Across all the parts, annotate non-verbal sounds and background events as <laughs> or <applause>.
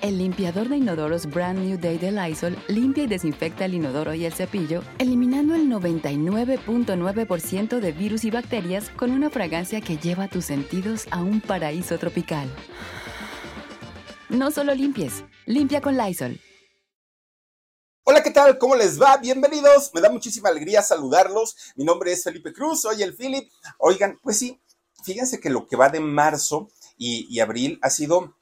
El limpiador de inodoros Brand New Day de Lysol limpia y desinfecta el inodoro y el cepillo, eliminando el 99.9% de virus y bacterias con una fragancia que lleva tus sentidos a un paraíso tropical. No solo limpies, limpia con Lysol. Hola, ¿qué tal? ¿Cómo les va? Bienvenidos. Me da muchísima alegría saludarlos. Mi nombre es Felipe Cruz, soy el Philip. Oigan, pues sí, fíjense que lo que va de marzo y, y abril ha sido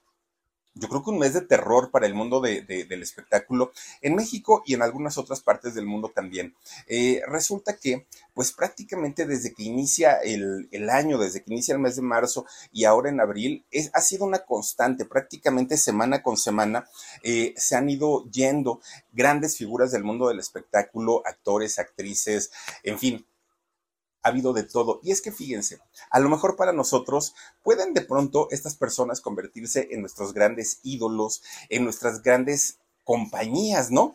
yo creo que un mes de terror para el mundo del espectáculo en México y en algunas otras partes del mundo también. Eh, resulta que, pues prácticamente desde que inicia el, año, desde que inicia el mes de marzo y ahora en abril, es, ha sido una constante, prácticamente semana con semana eh, se han ido yendo grandes figuras del mundo del espectáculo, actores, actrices, en fin, ha habido de todo. Y es que fíjense, a lo mejor para nosotros pueden de pronto estas personas convertirse en nuestros grandes ídolos, en nuestras grandes compañías, ¿no?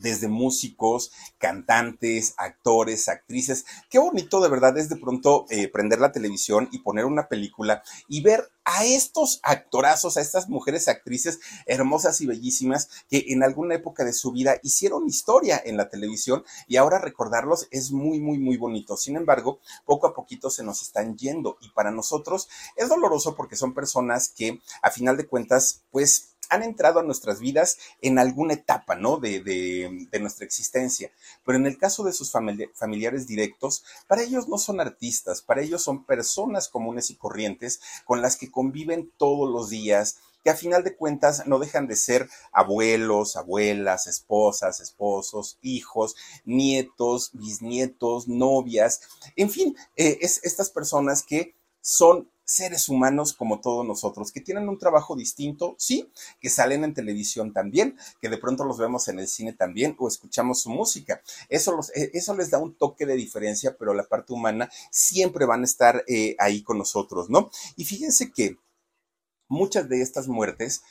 desde músicos, cantantes, actores, actrices. Qué bonito de verdad es de pronto eh, prender la televisión y poner una película y ver a estos actorazos, a estas mujeres actrices hermosas y bellísimas que en alguna época de su vida hicieron historia en la televisión y ahora recordarlos es muy, muy, muy bonito. Sin embargo, poco a poquito se nos están yendo y para nosotros es doloroso porque son personas que a final de cuentas, pues han entrado a nuestras vidas en alguna etapa, ¿no? De, nuestra existencia. Pero en el caso de sus familiares directos, para ellos no son artistas, para ellos son personas comunes y corrientes con las que conviven todos los días, que a final de cuentas no dejan de ser abuelos, abuelas, esposas, esposos, hijos, nietos, bisnietos, novias, en fin, eh, es estas personas que son seres humanos como todos nosotros, que tienen un trabajo distinto, sí, que salen en televisión también, que de pronto los vemos en el cine también o escuchamos su música. Eso, eh, eso les da un toque de diferencia, pero la parte humana siempre van a estar eh, ahí con nosotros, ¿no? Y fíjense que muchas de estas muertes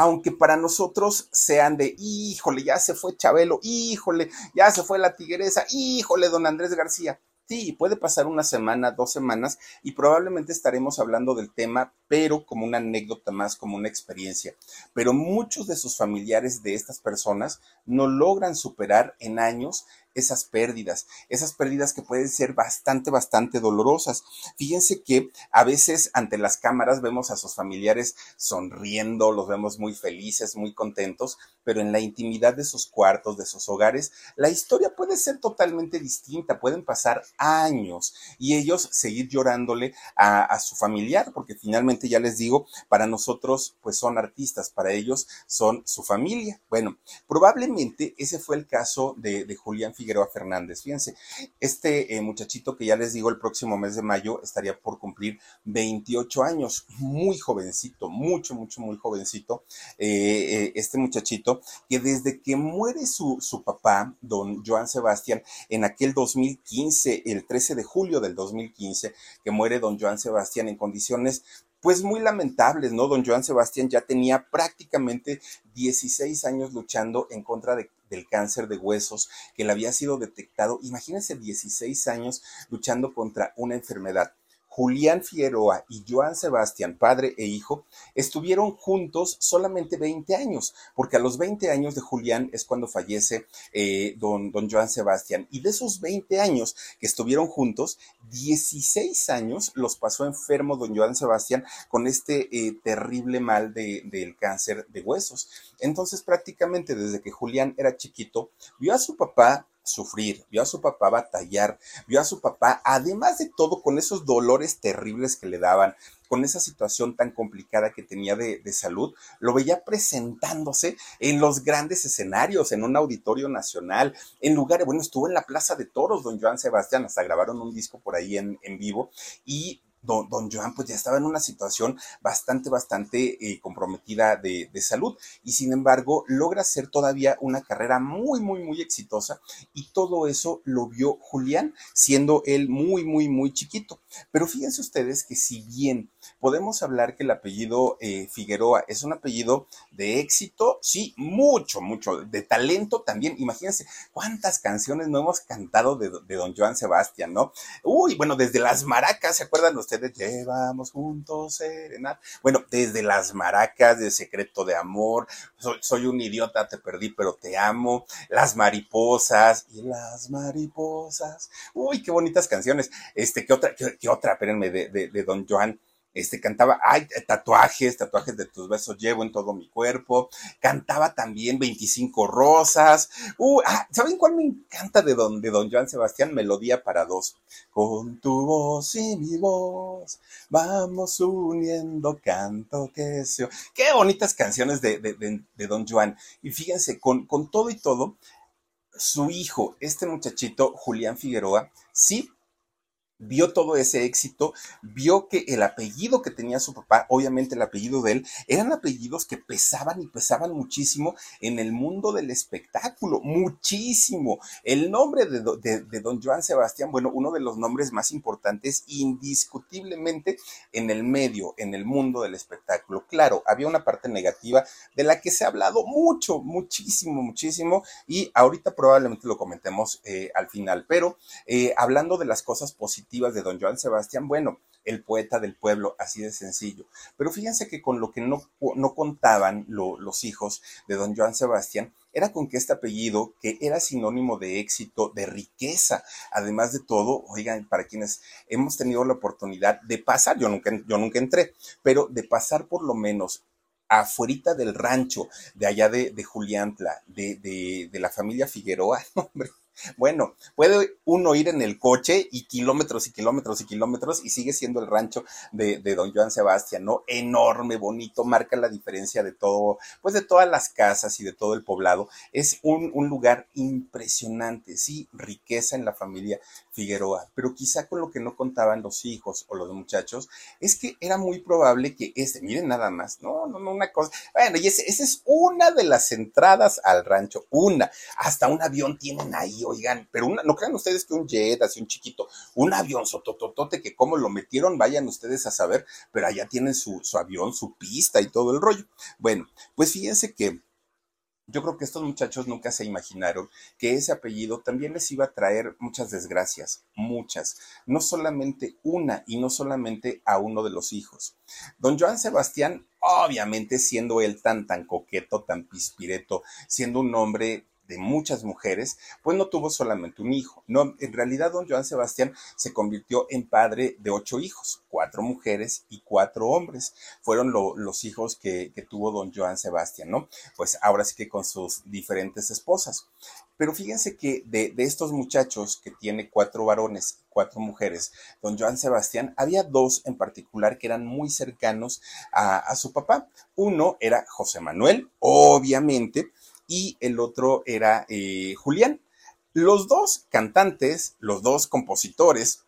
aunque para nosotros sean de, híjole, ya se fue Chabelo, híjole, ya se fue la tigresa, híjole, don Andrés García. Sí, puede pasar una semana, dos semanas y probablemente estaremos hablando del tema, pero como una anécdota más, como una experiencia. Pero muchos de sus familiares de estas personas no logran superar en años esas pérdidas, esas pérdidas que pueden ser bastante, bastante dolorosas. Fíjense que a veces ante las cámaras vemos a sus familiares sonriendo, los vemos muy felices, muy contentos, pero en la intimidad de sus cuartos, de sus hogares, la historia puede ser totalmente distinta, pueden pasar años y ellos seguir llorándole a, su familiar, porque finalmente ya les digo, para nosotros pues son artistas, para ellos son su familia. Bueno, probablemente ese fue el caso de, de Julián Figueroa Fernández. Fíjense, este eh, muchachito que ya les digo el próximo mes de mayo estaría por cumplir 28 años, muy jovencito, mucho, mucho, muy jovencito. Eh, eh, este muchachito que desde que muere su, su papá, don Joan Sebastián, en aquel 2015, el 13 de julio del 2015, que muere don Joan Sebastián en condiciones pues muy lamentables, ¿no? Don Joan Sebastián ya tenía prácticamente 16 años luchando en contra de del cáncer de huesos que le había sido detectado. Imagínense 16 años luchando contra una enfermedad. Julián Figueroa y Joan Sebastián, padre e hijo, estuvieron juntos solamente 20 años, porque a los 20 años de Julián es cuando fallece eh, don, don Joan Sebastián. Y de esos 20 años que estuvieron juntos, 16 años los pasó enfermo don Joan Sebastián con este eh, terrible mal del cáncer de huesos. Entonces prácticamente desde que Julián era chiquito, vio a su papá sufrir, vio a su papá batallar, vio a su papá, además de todo, con esos dolores terribles que le daban, con esa situación tan complicada que tenía de, salud, lo veía presentándose en los grandes escenarios, en un auditorio nacional, en lugares, bueno, estuvo en la Plaza de Toros, don Joan Sebastián, hasta grabaron un disco por ahí en, en vivo y don, don Joan pues ya estaba en una situación bastante, bastante eh, comprometida de, de, salud y sin embargo logra hacer todavía una carrera muy, muy, muy exitosa y todo eso lo vio Julián siendo él muy, muy, muy chiquito. Pero fíjense ustedes que si bien podemos hablar que el apellido eh, Figueroa es un apellido de éxito, sí, mucho, mucho, de talento también. Imagínense cuántas canciones no hemos cantado de, de don Joan Sebastián, ¿no? Uy, bueno, desde las maracas, ¿se acuerdan ustedes? Llevamos juntos serenat. Bueno, desde las maracas de Secreto de Amor, soy, soy un idiota, te perdí, pero te amo, las mariposas y las mariposas. Uy, qué bonitas canciones. Este, ¿qué otra, qué, otra? Espérenme, de, de, de don Joan este, cantaba, ay, tatuajes, tatuajes de tus besos llevo en todo mi cuerpo, cantaba también 25 rosas, uh, ah, ¿saben cuál me encanta de don, de don Joan Sebastián? Melodía para dos, con tu voz y mi voz, vamos uniendo canto que se... Qué bonitas canciones de, de, de, don Joan, y fíjense, con, con todo y todo, su hijo, este muchachito, Julián Figueroa, sí vio todo ese éxito, vio que el apellido que tenía su papá, obviamente el apellido de él, eran apellidos que pesaban y pesaban muchísimo en el mundo del espectáculo, muchísimo. El nombre de, don Joan Sebastián, bueno, uno de los nombres más importantes indiscutiblemente en el medio, en el mundo del espectáculo. Claro, había una parte negativa de la que se ha hablado mucho, muchísimo, muchísimo, y ahorita probablemente lo comentemos eh, al final, pero eh, hablando de las cosas positivas, de don Joan Sebastián, bueno, el poeta del pueblo, así de sencillo. Pero fíjense que con lo que no, no contaban los hijos de don Joan Sebastián era con que este apellido, que era sinónimo de éxito, de riqueza, además de todo, oigan, para quienes hemos tenido la oportunidad de pasar, yo nunca, yo nunca entré, pero de pasar por lo menos afuerita del rancho, de allá de, de Juliantla, de, de, de la familia Figueroa, <laughs> hombre, bueno, puede uno ir en el coche y kilómetros y kilómetros y kilómetros y sigue siendo el rancho de, don Joan Sebastián, ¿no? Enorme, bonito, marca la diferencia de todo, pues de todas las casas y de todo el poblado. Es un, un lugar impresionante, sí, riqueza en la familia Figueroa, pero quizá con lo que no contaban los hijos o los muchachos es que era muy probable que este, miren nada más, no, no, no, una cosa, bueno, y esa es una de las entradas al rancho, una, hasta un avión tienen ahí, oigan, pero una, no crean ustedes que un jet, así un chiquito, un avión sotototote que como lo metieron, vayan ustedes a saber, pero allá tienen su, su avión, su pista y todo el rollo. Bueno, pues fíjense que yo creo que estos muchachos nunca se imaginaron que ese apellido también les iba a traer muchas desgracias, muchas, no solamente una y no solamente a uno de los hijos. Don Joan Sebastián, obviamente siendo él tan, tan coqueto, tan pispireto, siendo un hombre de muchas mujeres, pues no tuvo solamente un hijo. No, en realidad don Joan Sebastián se convirtió en padre de ocho hijos, cuatro mujeres y cuatro hombres. Fueron los hijos que, que tuvo don Joan Sebastián, ¿no? Pues ahora sí que con sus diferentes esposas. Pero fíjense que de, de, estos muchachos que tiene cuatro varones, cuatro mujeres, don Joan Sebastián, había dos en particular que eran muy cercanos a, a su papá. Uno era José Manuel, obviamente, y el otro era eh, Julián. Los dos cantantes, los dos compositores,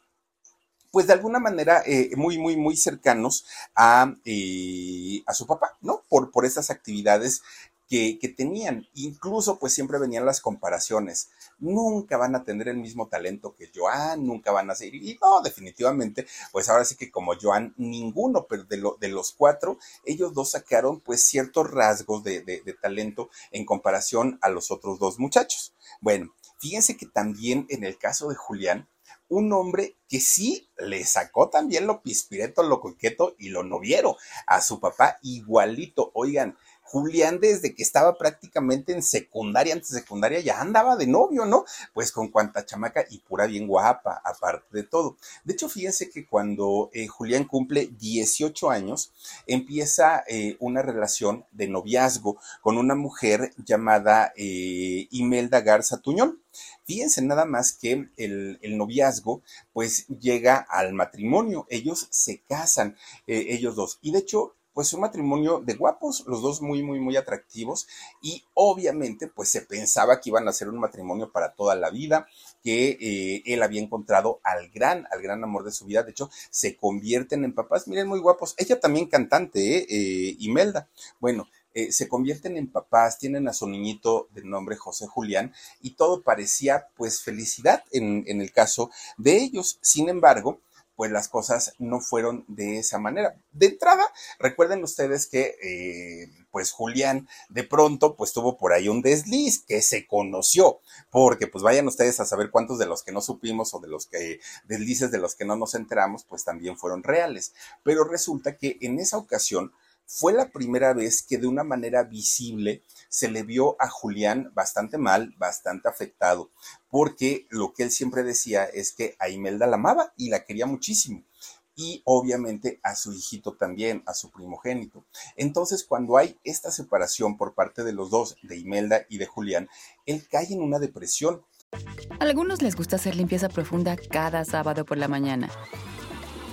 pues de alguna manera eh, muy, muy, muy cercanos a, eh, a su papá, ¿no? Por, por esas actividades que, tenían. Incluso pues siempre venían las comparaciones. Nunca van a tener el mismo talento que Joan, nunca van a ser. Y no, definitivamente, pues ahora sí que como Joan, ninguno, pero de, lo, de los cuatro, ellos dos sacaron pues ciertos rasgos de, de, de talento en comparación a los otros dos muchachos. Bueno, fíjense que también en el caso de Julián, un hombre que sí le sacó también lo pispireto, lo coqueto y lo noviero a su papá igualito. Oigan, Julián desde que estaba prácticamente en secundaria, antes de secundaria, ya andaba de novio, ¿no? Pues con cuanta chamaca y pura bien guapa, aparte de todo. De hecho, fíjense que cuando eh, Julián cumple 18 años, empieza eh, una relación de noviazgo con una mujer llamada eh, Imelda Garza Tuñón. Fíjense nada más que el, noviazgo pues llega al matrimonio, ellos se casan, ellos dos. Y de hecho pues un matrimonio de guapos, los dos muy, muy, muy atractivos y obviamente pues se pensaba que iban a ser un matrimonio para toda la vida, que eh, él había encontrado al gran, al gran amor de su vida, de hecho se convierten en papás, miren muy guapos, ella también cantante, ¿eh? eh Imelda, bueno, eh, se convierten en papás, tienen a su niñito de nombre José Julián y todo parecía pues felicidad en, en el caso de ellos. Sin embargo, pues las cosas no fueron de esa manera. De entrada, recuerden ustedes que eh, pues Julián de pronto pues tuvo por ahí un desliz que se conoció, porque pues vayan ustedes a saber cuántos de los que no supimos o de los que deslices de los que no nos enteramos pues también fueron reales. Pero resulta que en esa ocasión fue la primera vez que de una manera visible se le vio a Julián bastante mal, bastante afectado, porque lo que él siempre decía es que a Imelda la amaba y la quería muchísimo. Y obviamente a su hijito también, a su primogénito. Entonces, cuando hay esta separación por parte de los dos, de Imelda y de Julián, él cae en una depresión. A algunos les gusta hacer limpieza profunda cada sábado por la mañana.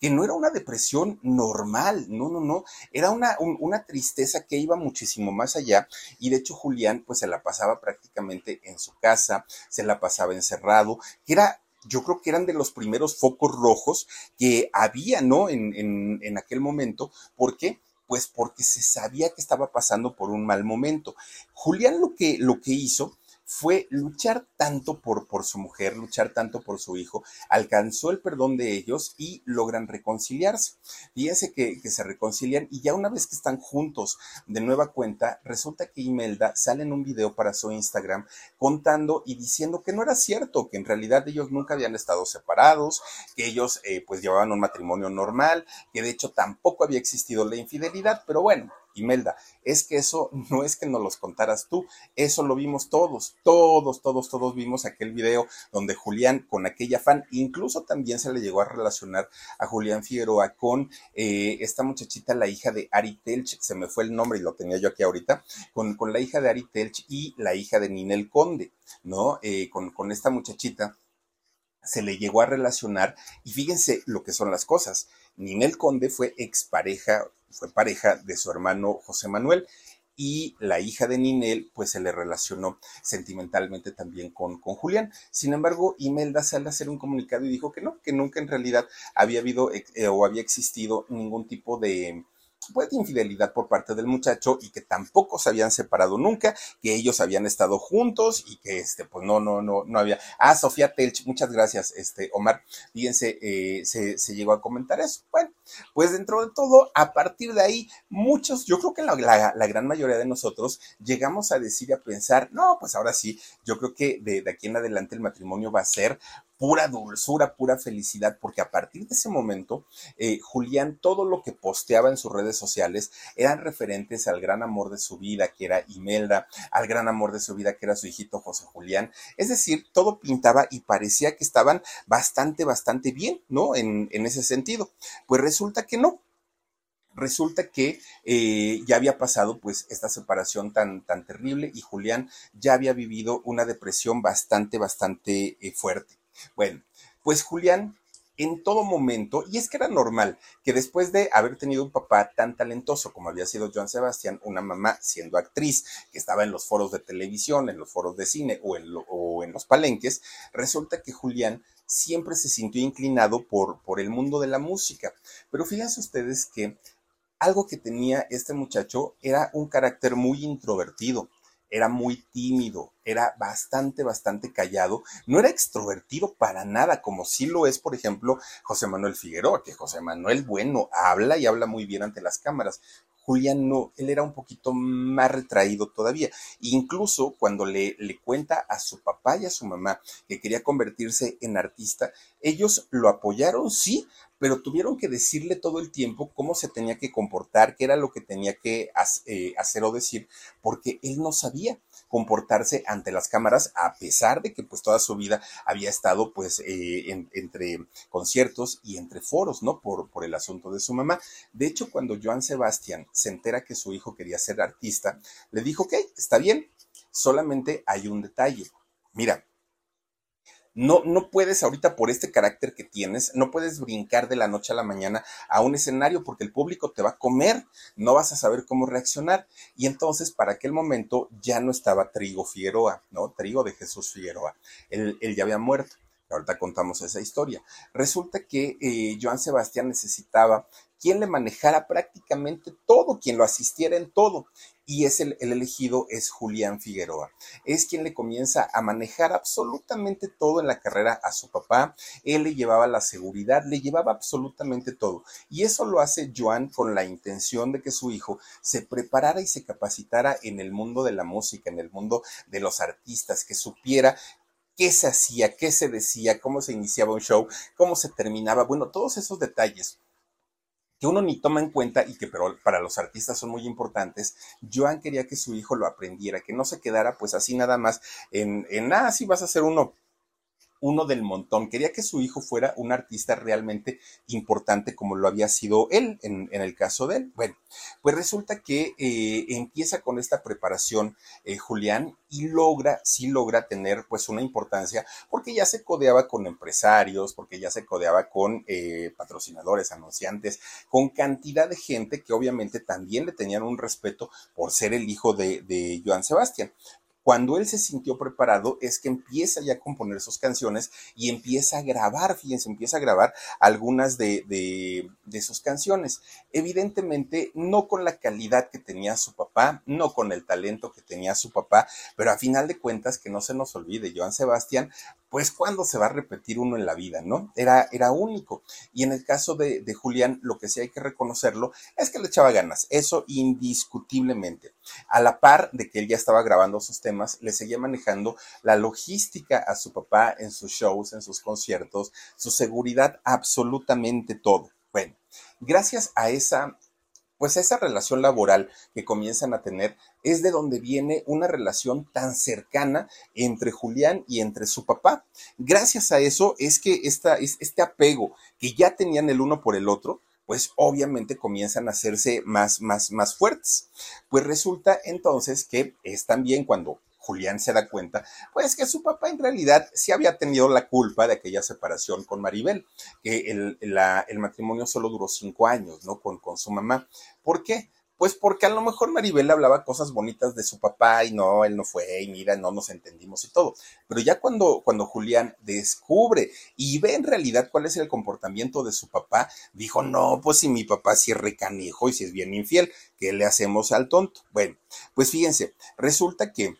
que no era una depresión normal, no, no, no, era una, una tristeza que iba muchísimo más allá y de hecho Julián pues se la pasaba prácticamente en su casa, se la pasaba encerrado, que era yo creo que eran de los primeros focos rojos que había, ¿no? En, en, en aquel momento. ¿Por qué? Pues porque se sabía que estaba pasando por un mal momento. Julián lo que, lo que hizo fue luchar tanto por, por su mujer, luchar tanto por su hijo, alcanzó el perdón de ellos y logran reconciliarse. Fíjense que, que se reconcilian y ya una vez que están juntos de nueva cuenta, resulta que Imelda sale en un video para su Instagram contando y diciendo que no era cierto, que en realidad ellos nunca habían estado separados, que ellos eh, pues llevaban un matrimonio normal, que de hecho tampoco había existido la infidelidad, pero bueno, Imelda, es que eso <laughs> no es que nos los contaras tú, eso lo vimos todos, todos, todos, todos vimos aquel video donde Julián con aquella fan, incluso también se le llegó a relacionar a Julián Figueroa con eh, esta muchachita, la hija de Ari Telch, se me fue el nombre y lo tenía yo aquí ahorita, con, con la hija de Ari Telch y la hija de Ninel Conde, ¿no? Eh, con, con esta muchachita se le llegó a relacionar y fíjense lo que son las cosas. Ninel Conde fue expareja fue pareja de su hermano José Manuel y la hija de Ninel pues se le relacionó sentimentalmente también con, con Julián. Sin embargo, Imelda sale a hacer un comunicado y dijo que no, que nunca en realidad había habido eh, o había existido ningún tipo de, pues, de infidelidad por parte del muchacho y que tampoco se habían separado nunca, que ellos habían estado juntos y que este, pues no, no, no, no había. Ah, Sofía Telch, muchas gracias, este, Omar. Fíjense, eh, se, se, llegó a comentar eso. Bueno, pues dentro de todo, a partir de ahí, muchos, yo creo que la, la, gran mayoría de nosotros llegamos a decir y a pensar, no, pues ahora sí, yo creo que de aquí en adelante el matrimonio va a ser pura dulzura, pura felicidad, porque a partir de ese momento, eh, Julián, todo lo que posteaba en sus redes sociales eran referentes al gran amor de su vida, que era Imelda, al gran amor de su vida, que era su hijito José Julián. Es decir, todo pintaba y parecía que estaban bastante, bastante bien, ¿no? En, en ese sentido. Pues resulta que no, resulta que eh, ya había pasado pues esta separación tan, tan terrible y Julián ya había vivido una depresión bastante, bastante eh, fuerte. Bueno, pues Julián en todo momento, y es que era normal que después de haber tenido un papá tan talentoso como había sido Joan Sebastián, una mamá siendo actriz que estaba en los foros de televisión, en los foros de cine o en, o en los palenques, resulta que Julián siempre se sintió inclinado por, por el mundo de la música. Pero fíjense ustedes que algo que tenía este muchacho era un carácter muy introvertido era muy tímido, era bastante, bastante callado, no era extrovertido para nada, como sí lo es, por ejemplo, José Manuel Figueroa, que José Manuel, bueno, habla y habla muy bien ante las cámaras. Julián no, él era un poquito más retraído todavía. Incluso cuando le, le cuenta a su papá y a su mamá que quería convertirse en artista, ellos lo apoyaron, sí, pero tuvieron que decirle todo el tiempo cómo se tenía que comportar, qué era lo que tenía que eh, hacer o decir, porque él no sabía comportarse ante las cámaras, a pesar de que pues toda su vida había estado pues eh, entre conciertos y entre foros, ¿no? Por, por el asunto de su mamá. De hecho, cuando Joan Sebastián se entera que su hijo quería ser artista, le dijo, ok, está bien, solamente hay un detalle. Mira, no, no puedes ahorita por este carácter que tienes, no puedes brincar de la noche a la mañana a un escenario porque el público te va a comer, no vas a saber cómo reaccionar. Y entonces para aquel momento ya no estaba Trigo Figueroa, ¿no? Trigo de Jesús Figueroa. Él, él ya había muerto. Ahorita contamos esa historia. Resulta que eh, Joan Sebastián necesitaba quien le manejara prácticamente todo, quien lo asistiera en todo. Y es el, el, elegido es Julián Figueroa. Es quien le comienza a manejar absolutamente todo en la carrera a su papá. Él le llevaba la seguridad, le llevaba absolutamente todo. Y eso lo hace Joan con la intención de que su hijo se preparara y se capacitara en el mundo de la música, en el mundo de los artistas, que supiera qué se hacía, qué se decía, cómo se iniciaba un show, cómo se terminaba, bueno, todos esos detalles que uno ni toma en cuenta y que pero para los artistas son muy importantes, Joan quería que su hijo lo aprendiera, que no se quedara pues así nada más en, en ah, sí vas a ser uno uno del montón. Quería que su hijo fuera un artista realmente importante como lo había sido él en, el caso de él. Bueno, pues resulta que eh, empieza con esta preparación eh, Julián y logra, sí logra tener pues una importancia porque ya se codeaba con empresarios, porque ya se codeaba con eh, patrocinadores, anunciantes, con cantidad de gente que obviamente también le tenían un respeto por ser el hijo de, de Joan Sebastián. Cuando él se sintió preparado es que empieza ya a componer sus canciones y empieza a grabar, fíjense, empieza a grabar algunas de, de, sus canciones. Evidentemente, no con la calidad que tenía su papá, no con el talento que tenía su papá, pero a final de cuentas, que no se nos olvide, Joan Sebastián pues cuándo se va a repetir uno en la vida, ¿no? Era, era único. Y en el caso de, de, Julián, lo que sí hay que reconocerlo es que le echaba ganas, eso indiscutiblemente. A la par de que él ya estaba grabando sus temas, le seguía manejando la logística a su papá en sus shows, en sus conciertos, su seguridad, absolutamente todo. Bueno, gracias a esa pues esa relación laboral que comienzan a tener es de donde viene una relación tan cercana entre Julián y entre su papá. Gracias a eso es que esta, este apego que ya tenían el uno por el otro, pues obviamente comienzan a hacerse más, más, más fuertes. Pues resulta entonces que es también cuando Julián se da cuenta, pues que su papá en realidad sí había tenido la culpa de aquella separación con Maribel, que el, el matrimonio solo duró cinco años, ¿no? Con, con su mamá. ¿Por qué? Pues porque a lo mejor Maribel hablaba cosas bonitas de su papá y no, él no fue y mira, no nos entendimos y todo. Pero ya cuando, cuando Julián descubre y ve en realidad cuál es el comportamiento de su papá, dijo, no, pues si mi papá sí es recanijo y si es bien infiel, ¿qué le hacemos al tonto? Bueno, pues fíjense, resulta que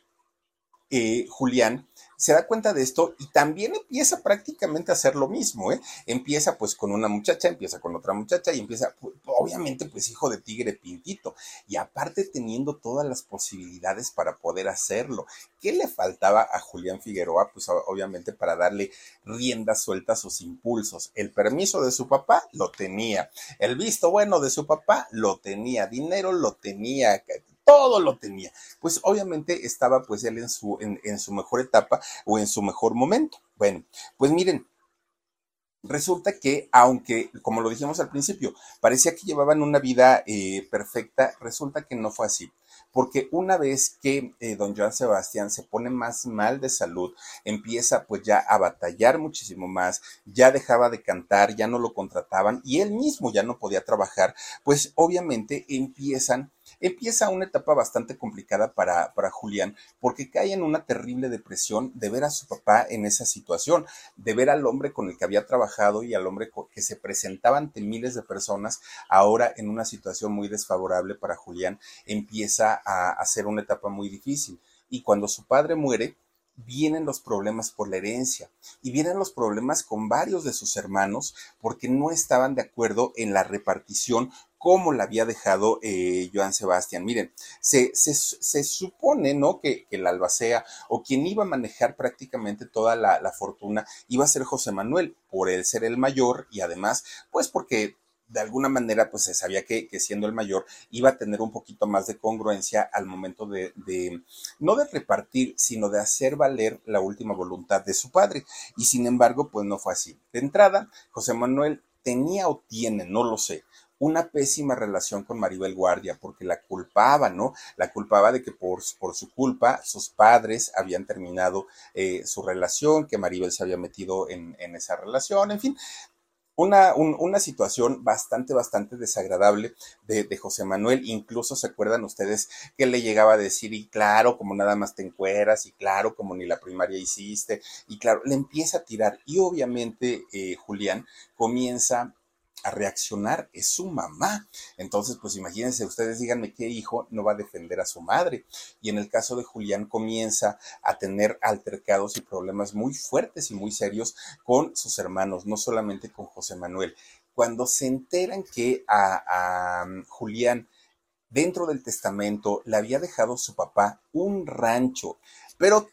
eh, Julián se da cuenta de esto y también empieza prácticamente a hacer lo mismo, ¿eh? Empieza pues con una muchacha, empieza con otra muchacha y empieza, pues, obviamente pues hijo de tigre pintito y aparte teniendo todas las posibilidades para poder hacerlo. ¿Qué le faltaba a Julián Figueroa? Pues obviamente para darle rienda suelta a sus impulsos. El permiso de su papá lo tenía, el visto bueno de su papá lo tenía, dinero lo tenía, todo lo tenía. Pues obviamente estaba pues él en su, en, en su mejor etapa o en su mejor momento. Bueno, pues miren, Resulta que, aunque, como lo dijimos al principio, parecía que llevaban una vida eh, perfecta, resulta que no fue así. Porque una vez que eh, don Joan Sebastián se pone más mal de salud, empieza pues ya a batallar muchísimo más, ya dejaba de cantar, ya no lo contrataban y él mismo ya no podía trabajar, pues obviamente empiezan empieza una etapa bastante complicada para, para Julián, porque cae en una terrible depresión de ver a su papá en esa situación, de ver al hombre con el que había trabajado y al hombre que se presentaba ante miles de personas, ahora en una situación muy desfavorable para Julián, empieza a, hacer una etapa muy difícil. Y cuando su padre muere, vienen los problemas por la herencia y vienen los problemas con varios de sus hermanos porque no estaban de acuerdo en la repartición como la había dejado eh, Joan Sebastián. Miren, se, se, supone, ¿no? Que, que, el albacea o quien iba a manejar prácticamente toda la, fortuna iba a ser José Manuel, por él ser el mayor y además, pues porque de alguna manera, pues se sabía que, siendo el mayor iba a tener un poquito más de congruencia al momento de, de, no de repartir, sino de hacer valer la última voluntad de su padre. Y sin embargo, pues no fue así. De entrada, José Manuel tenía o tiene, no lo sé, una pésima relación con Maribel Guardia, porque la culpaba, ¿no? La culpaba de que por, por su culpa sus padres habían terminado eh, su relación, que Maribel se había metido en, en, esa relación, en fin, una, una, situación bastante, bastante desagradable de, de, José Manuel. Incluso se acuerdan ustedes que le llegaba a decir, y claro, como nada más te encueras, y claro, como ni la primaria hiciste, y claro, le empieza a tirar. Y obviamente eh, Julián comienza a reaccionar es su mamá. Entonces, pues imagínense, ustedes díganme qué hijo no va a defender a su madre. Y en el caso de Julián comienza a tener altercados y problemas muy fuertes y muy serios con sus hermanos, no solamente con José Manuel. Cuando se enteran que a, um, Julián dentro del testamento le había dejado su papá un rancho, pero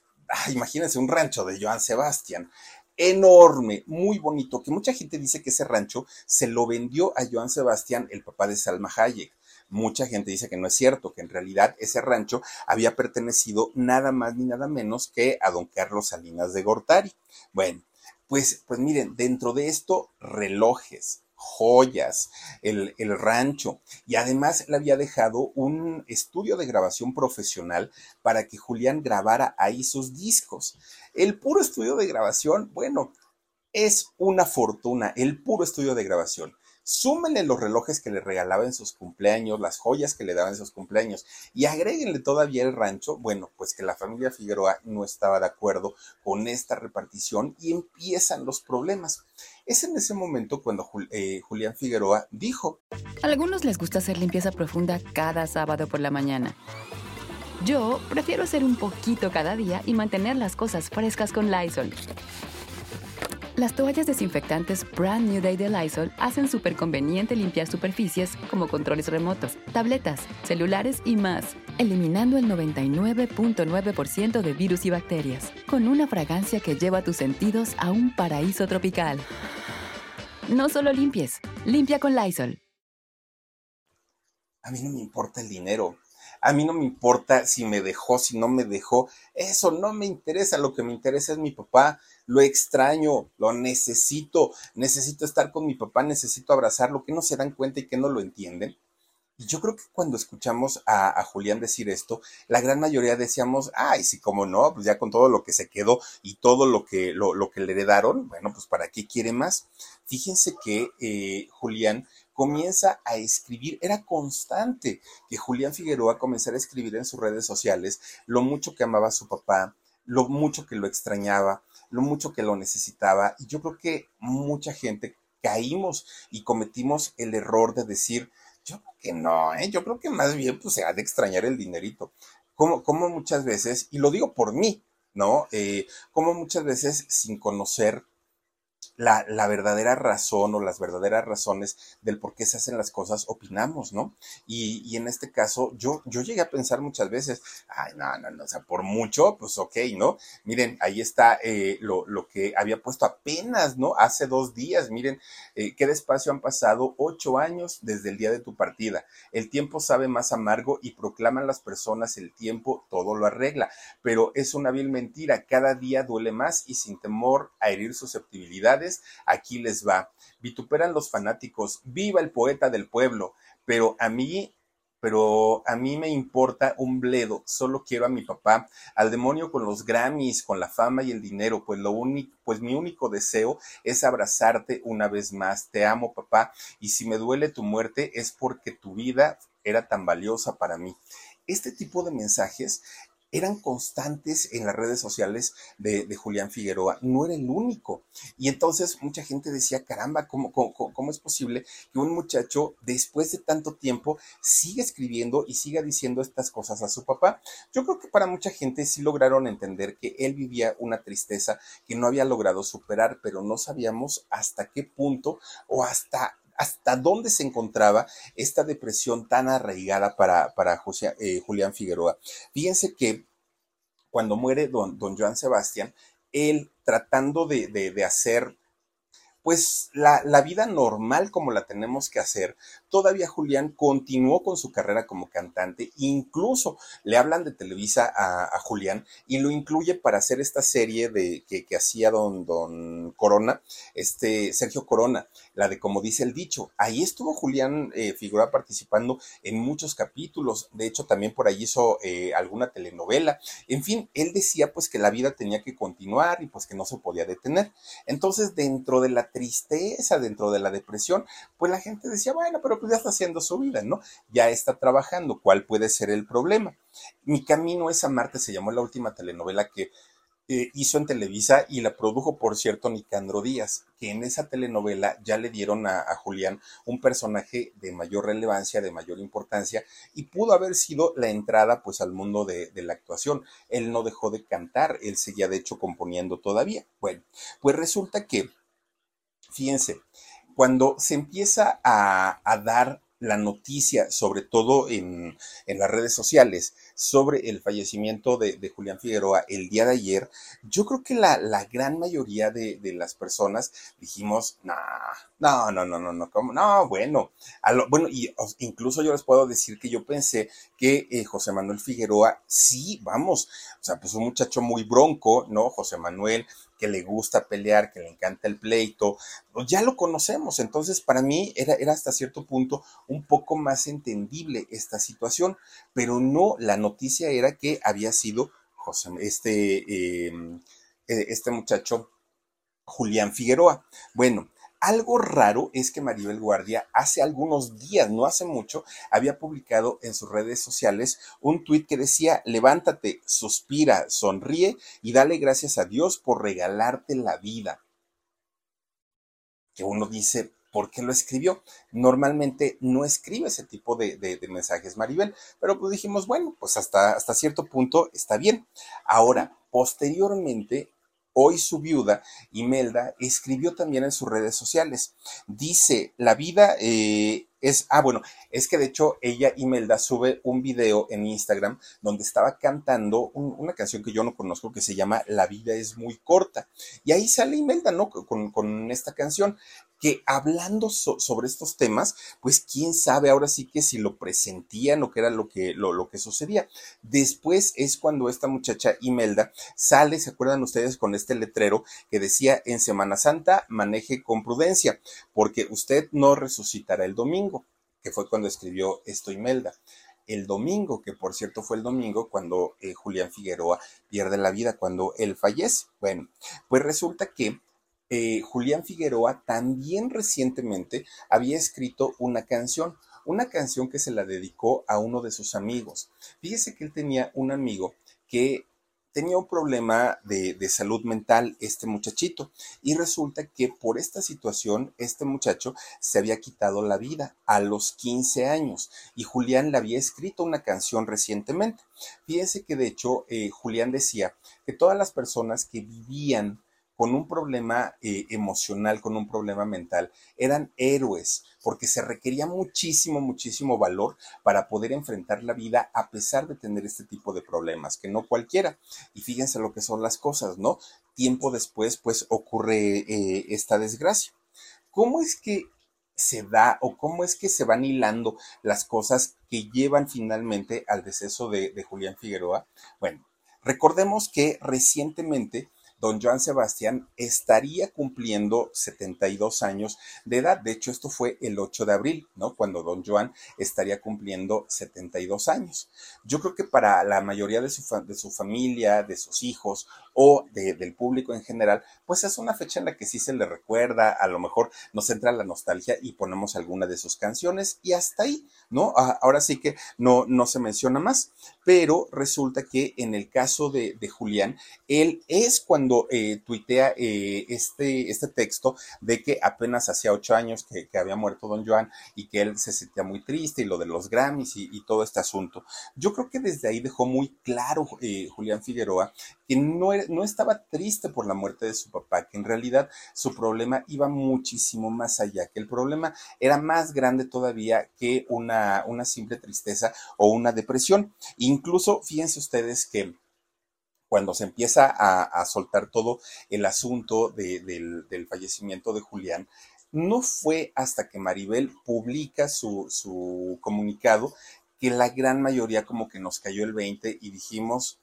imagínense un rancho de Joan Sebastián enorme, muy bonito, que mucha gente dice que ese rancho se lo vendió a Joan Sebastián, el papá de Salma Hayek. Mucha gente dice que no es cierto, que en realidad ese rancho había pertenecido nada más ni nada menos que a don Carlos Salinas de Gortari. Bueno, pues, pues miren, dentro de esto, relojes, joyas, el, el, rancho y además le había dejado un estudio de grabación profesional para que Julián grabara ahí sus discos. El puro estudio de grabación, bueno, es una fortuna, el puro estudio de grabación. Súmenle los relojes que le regalaba en sus cumpleaños, las joyas que le daban en sus cumpleaños y agréguenle todavía el rancho. Bueno, pues que la familia Figueroa no estaba de acuerdo con esta repartición y empiezan los problemas. Es en ese momento cuando eh, Julián Figueroa dijo: A algunos les gusta hacer limpieza profunda cada sábado por la mañana. Yo prefiero hacer un poquito cada día y mantener las cosas frescas con Lysol. Las toallas desinfectantes Brand New Day de Lysol hacen súper conveniente limpiar superficies como controles remotos, tabletas, celulares y más, eliminando el 99.9% de virus y bacterias, con una fragancia que lleva tus sentidos a un paraíso tropical. No solo limpies, limpia con Lysol. A mí no me importa el dinero. A mí no me importa si me dejó, si no me dejó. Eso no me interesa. Lo que me interesa es mi papá. Lo extraño, lo necesito. Necesito estar con mi papá, necesito abrazarlo. Que no se dan cuenta y que no lo entienden. Y yo creo que cuando escuchamos a, Julián decir esto, la gran mayoría decíamos, ay, sí, cómo no, pues ya con todo lo que se quedó y todo lo que, lo, lo que le heredaron, bueno, pues ¿para qué quiere más? Fíjense que eh, Julián comienza a escribir, era constante que Julián Figueroa comenzara a escribir en sus redes sociales lo mucho que amaba a su papá, lo mucho que lo extrañaba, lo mucho que lo necesitaba. Y yo creo que mucha gente caímos y cometimos el error de decir, yo creo que no, ¿eh? yo creo que más bien pues se ha de extrañar el dinerito. Como, como muchas veces, y lo digo por mí, ¿no? Eh, como muchas veces sin conocer la, la, verdadera razón o las verdaderas razones del por qué se hacen las cosas, opinamos, ¿no? Y, y, en este caso, yo, yo llegué a pensar muchas veces, ay, no, no, no, o sea, por mucho, pues ok, ¿no? Miren, ahí está eh, lo, lo, que había puesto apenas, ¿no? Hace dos días, miren, eh, qué despacio han pasado ocho años desde el día de tu partida. El tiempo sabe más amargo y proclaman las personas el tiempo todo lo arregla, pero es una vil mentira, cada día duele más y sin temor a herir susceptibilidades aquí les va. Vituperan los fanáticos, viva el poeta del pueblo, pero a mí pero a mí me importa un bledo, solo quiero a mi papá, al demonio con los Grammys, con la fama y el dinero, pues lo único, pues mi único deseo es abrazarte una vez más. Te amo, papá, y si me duele tu muerte es porque tu vida era tan valiosa para mí. Este tipo de mensajes eran constantes en las redes sociales de, Julián Figueroa, no era el único. Y entonces mucha gente decía, caramba, ¿cómo, ¿cómo, es posible que un muchacho después de tanto tiempo siga escribiendo y siga diciendo estas cosas a su papá? Yo creo que para mucha gente sí lograron entender que él vivía una tristeza que no había logrado superar, pero no sabíamos hasta qué punto o hasta hasta dónde se encontraba esta depresión tan arraigada para, para eh, Julián Figueroa. Fíjense que cuando muere don, don Joan Sebastián, él tratando de, de hacer pues la, la, vida normal como la tenemos que hacer. Todavía Julián continuó con su carrera como cantante, incluso le hablan de Televisa a, Julián y lo incluye para hacer esta serie de que, que, hacía don, don Corona, este Sergio Corona, la de como dice el dicho. Ahí estuvo Julián eh, Figura participando en muchos capítulos, de hecho también por ahí hizo eh, alguna telenovela. En fin, él decía pues que la vida tenía que continuar y pues que no se podía detener. Entonces, dentro de la tristeza, dentro de la depresión, pues la gente decía, bueno, pero pues ya está haciendo su vida, ¿no? Ya está trabajando, ¿cuál puede ser el problema? Mi camino es a Marte se llamó la última telenovela que eh, hizo en Televisa y la produjo, por cierto, Nicandro Díaz, que en esa telenovela ya le dieron a, Julián un personaje de mayor relevancia, de mayor importancia, y pudo haber sido la entrada pues al mundo de, de la actuación. Él no dejó de cantar, él seguía de hecho componiendo todavía. Bueno, pues resulta que fíjense, cuando se empieza a, dar la noticia, sobre todo en, las redes sociales, sobre el fallecimiento de, Julián Figueroa el día de ayer, yo creo que la, gran mayoría de, las personas dijimos, no, no, no, no, no, no, ¿cómo? no, bueno, bueno, y incluso yo les puedo decir que yo pensé que eh, José Manuel Figueroa, sí, vamos, o sea, pues un muchacho muy bronco, ¿no? José Manuel, que le gusta pelear, que le encanta el pleito, pues ya lo conocemos. Entonces, para mí era, era hasta cierto punto un poco más entendible esta situación, pero no, la noticia era que había sido José, este, em, e, este muchacho Julián Figueroa. Bueno, algo raro es que Maribel Guardia hace algunos días, no hace mucho, había publicado en sus redes sociales un tuit que decía, levántate, suspira, sonríe y dale gracias a Dios por regalarte la vida. Que uno dice, ¿por qué lo escribió? Normalmente no escribe ese tipo de, mensajes Maribel, pero pues dijimos, bueno, pues hasta, hasta cierto punto está bien. Ahora, posteriormente Hoy su viuda, Imelda, escribió también en sus redes sociales. Dice, la vida eh, es, ah, bueno, es que de hecho ella, Imelda, sube un video en Instagram donde estaba cantando una canción que yo no conozco que se llama La vida es muy corta. Y ahí sale Imelda, ¿no? Con, con esta canción que hablando sobre estos temas, pues quién sabe ahora sí que si lo presentían o qué era lo que, lo, lo que sucedía. Después es cuando esta muchacha Imelda sale, ¿se acuerdan ustedes con este letrero que decía en Semana Santa maneje con prudencia, porque usted no resucitará el domingo, que fue cuando escribió esto Imelda el domingo, que por cierto fue el domingo cuando eh, Julián Figueroa pierde la vida, cuando él fallece. Bueno, pues resulta que eh, Julián Figueroa también recientemente había escrito una canción, una canción que se la dedicó a uno de sus amigos. Fíjese que él tenía un amigo que tenía un problema de, salud mental, este muchachito, y resulta que por esta situación, este muchacho se había quitado la vida a los 15 años, y Julián le había escrito una canción recientemente. Fíjese que de hecho eh, Julián decía que todas las personas que vivían con un problema eh, emocional, con un problema mental, eran héroes, porque se requería muchísimo, muchísimo valor para poder enfrentar la vida a pesar de tener este tipo de problemas, que no cualquiera. Y fíjense lo que son las cosas, ¿no? Tiempo después, pues ocurre eh, esta desgracia. ¿Cómo es que se da o cómo es que se van hilando las cosas que llevan finalmente al deceso de, de Julián Figueroa? Bueno, recordemos que recientemente don Joan Sebastián estaría cumpliendo 72 años de edad. De hecho, esto fue el 8 de abril, ¿no? Cuando don Joan estaría cumpliendo 72 años. Yo creo que para la mayoría de su, de su familia, de sus hijos o del público en general, pues es una fecha en la que sí se le recuerda, a lo mejor nos entra la nostalgia y ponemos alguna de sus canciones y hasta ahí, ¿no? Ah, ahora sí que no, no se menciona más, pero resulta que en el caso de, de Julián, él es cuando eh, tuitea eh, este, este texto de que apenas hacía ocho años que, había muerto don Joan y que él se sentía muy triste y lo de los Grammys y, todo este asunto. Yo creo que desde ahí dejó muy claro eh, Julián Figueroa que no, no estaba triste por la muerte de su papá, que en realidad su problema iba muchísimo más allá, que el problema era más grande todavía que una, una simple tristeza o una depresión. Incluso, fíjense ustedes que cuando se empieza a, soltar todo el asunto del, fallecimiento de Julián, no fue hasta que Maribel publica su, su comunicado que la gran mayoría como que nos cayó el 20 y dijimos,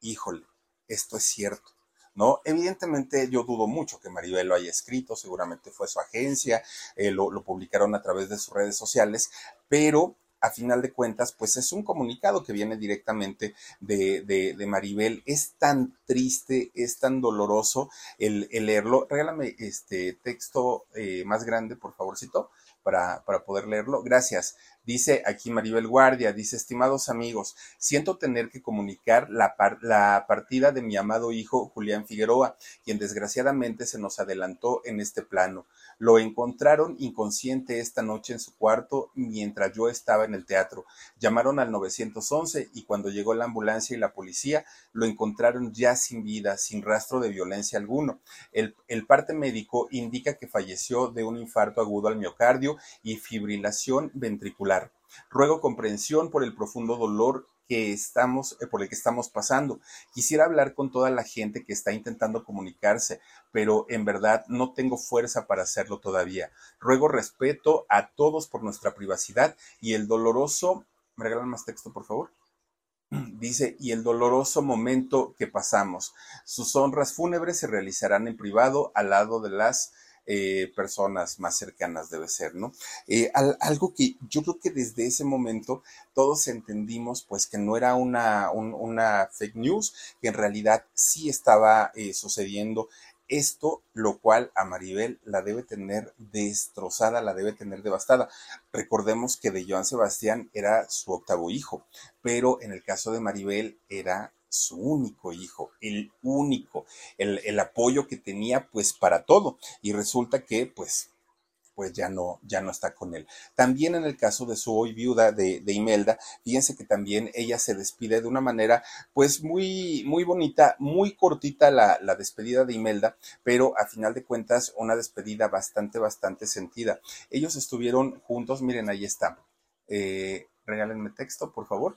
híjole, esto es cierto. ¿No? Evidentemente yo dudo mucho que Maribel lo haya escrito, seguramente fue su agencia, eh, lo, publicaron a través de sus redes sociales, pero a final de cuentas, pues es un comunicado que viene directamente de, de, Maribel. Es tan triste, es tan doloroso el, leerlo. Regálame este texto eh, más grande, por favorcito, para, para poder leerlo. Gracias. Dice aquí Maribel Guardia, dice, estimados amigos, siento tener que comunicar la, partida de mi amado hijo Julián Figueroa, quien desgraciadamente se nos adelantó en este plano. Lo encontraron inconsciente esta noche en su cuarto mientras yo estaba en el teatro. Llamaron al 911 y cuando llegó la ambulancia y la policía, lo encontraron ya sin vida, sin rastro de violencia alguno. El parte médico indica que falleció de un infarto agudo al miocardio y fibrilación ventricular. Ruego comprensión por el profundo dolor que estamos, eh, por el que estamos pasando. Quisiera hablar con toda la gente que está intentando comunicarse, pero en verdad no tengo fuerza para hacerlo todavía. Ruego respeto a todos por nuestra privacidad y el doloroso, ¿me regalan más texto, por favor? <clears throat> Dice, y el doloroso momento que pasamos. Sus honras fúnebres se realizarán en privado al lado de las eh, personas más cercanas debe ser, ¿no? Eh, algo que yo creo que desde ese momento todos entendimos pues que no era una, fake news, que en realidad sí estaba eh, sucediendo esto, lo cual a Maribel la debe tener destrozada, la debe tener devastada. Recordemos que de Joan Sebastián era su octavo hijo, pero en el caso de Maribel era su único hijo, el único, el, apoyo que tenía pues para todo. Y resulta que pues pues ya no, ya no está con él. También en el caso de su hoy viuda de, Imelda, fíjense que también ella se despide de una manera pues muy, muy bonita, muy cortita la, despedida de Imelda, pero a final de cuentas una despedida bastante, bastante sentida. Ellos estuvieron juntos, miren, ahí está. Eh, regálenme texto, por favor.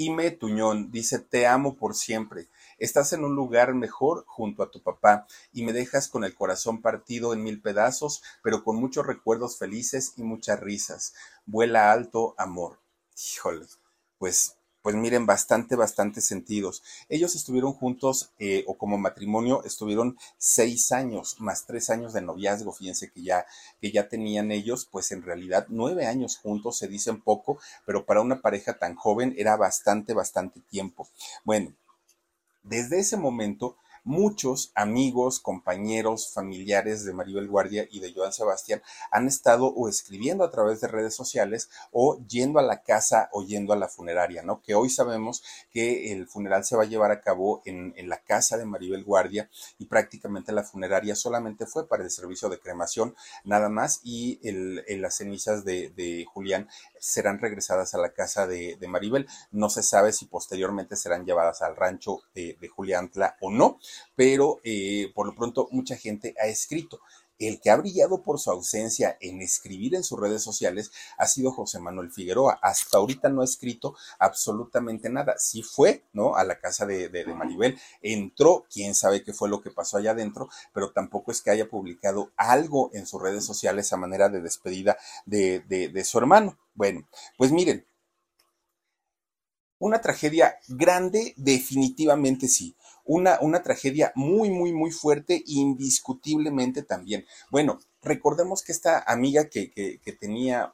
Ime Tuñón dice, te amo por siempre. Estás en un lugar mejor junto a tu papá y me dejas con el corazón partido en mil pedazos, pero con muchos recuerdos felices y muchas risas. Vuela alto, amor. Híjole, pues pues miren, bastante, bastante sentidos. Ellos estuvieron juntos eh, o como matrimonio estuvieron seis años, más tres años de noviazgo, fíjense que ya, que ya tenían ellos, pues en realidad nueve años juntos, se dicen poco, pero para una pareja tan joven era bastante, bastante tiempo. Bueno, desde ese momento muchos amigos, compañeros, familiares de Maribel Guardia y de Joan Sebastián han estado o escribiendo a través de redes sociales o yendo a la casa o yendo a la funeraria, ¿no? Que hoy sabemos que el funeral se va a llevar a cabo en, la casa de Maribel Guardia y prácticamente la funeraria solamente fue para el servicio de cremación nada más y el, las cenizas de, Julián serán regresadas a la casa de, Maribel. No se sabe si posteriormente serán llevadas al rancho de, de Juliantla o no, pero eh, por lo pronto mucha gente ha escrito. El que ha brillado por su ausencia en escribir en sus redes sociales ha sido José Manuel Figueroa. Hasta ahorita no ha escrito absolutamente nada. Sí fue, ¿no? A la casa de, Maribel, entró, quién sabe qué fue lo que pasó allá adentro, pero tampoco es que haya publicado algo en sus redes sociales a manera de despedida de, de su hermano. Bueno, pues miren, una tragedia grande, definitivamente sí una, una tragedia muy, muy, muy fuerte, indiscutiblemente también. Bueno, recordemos que esta amiga que, que, tenía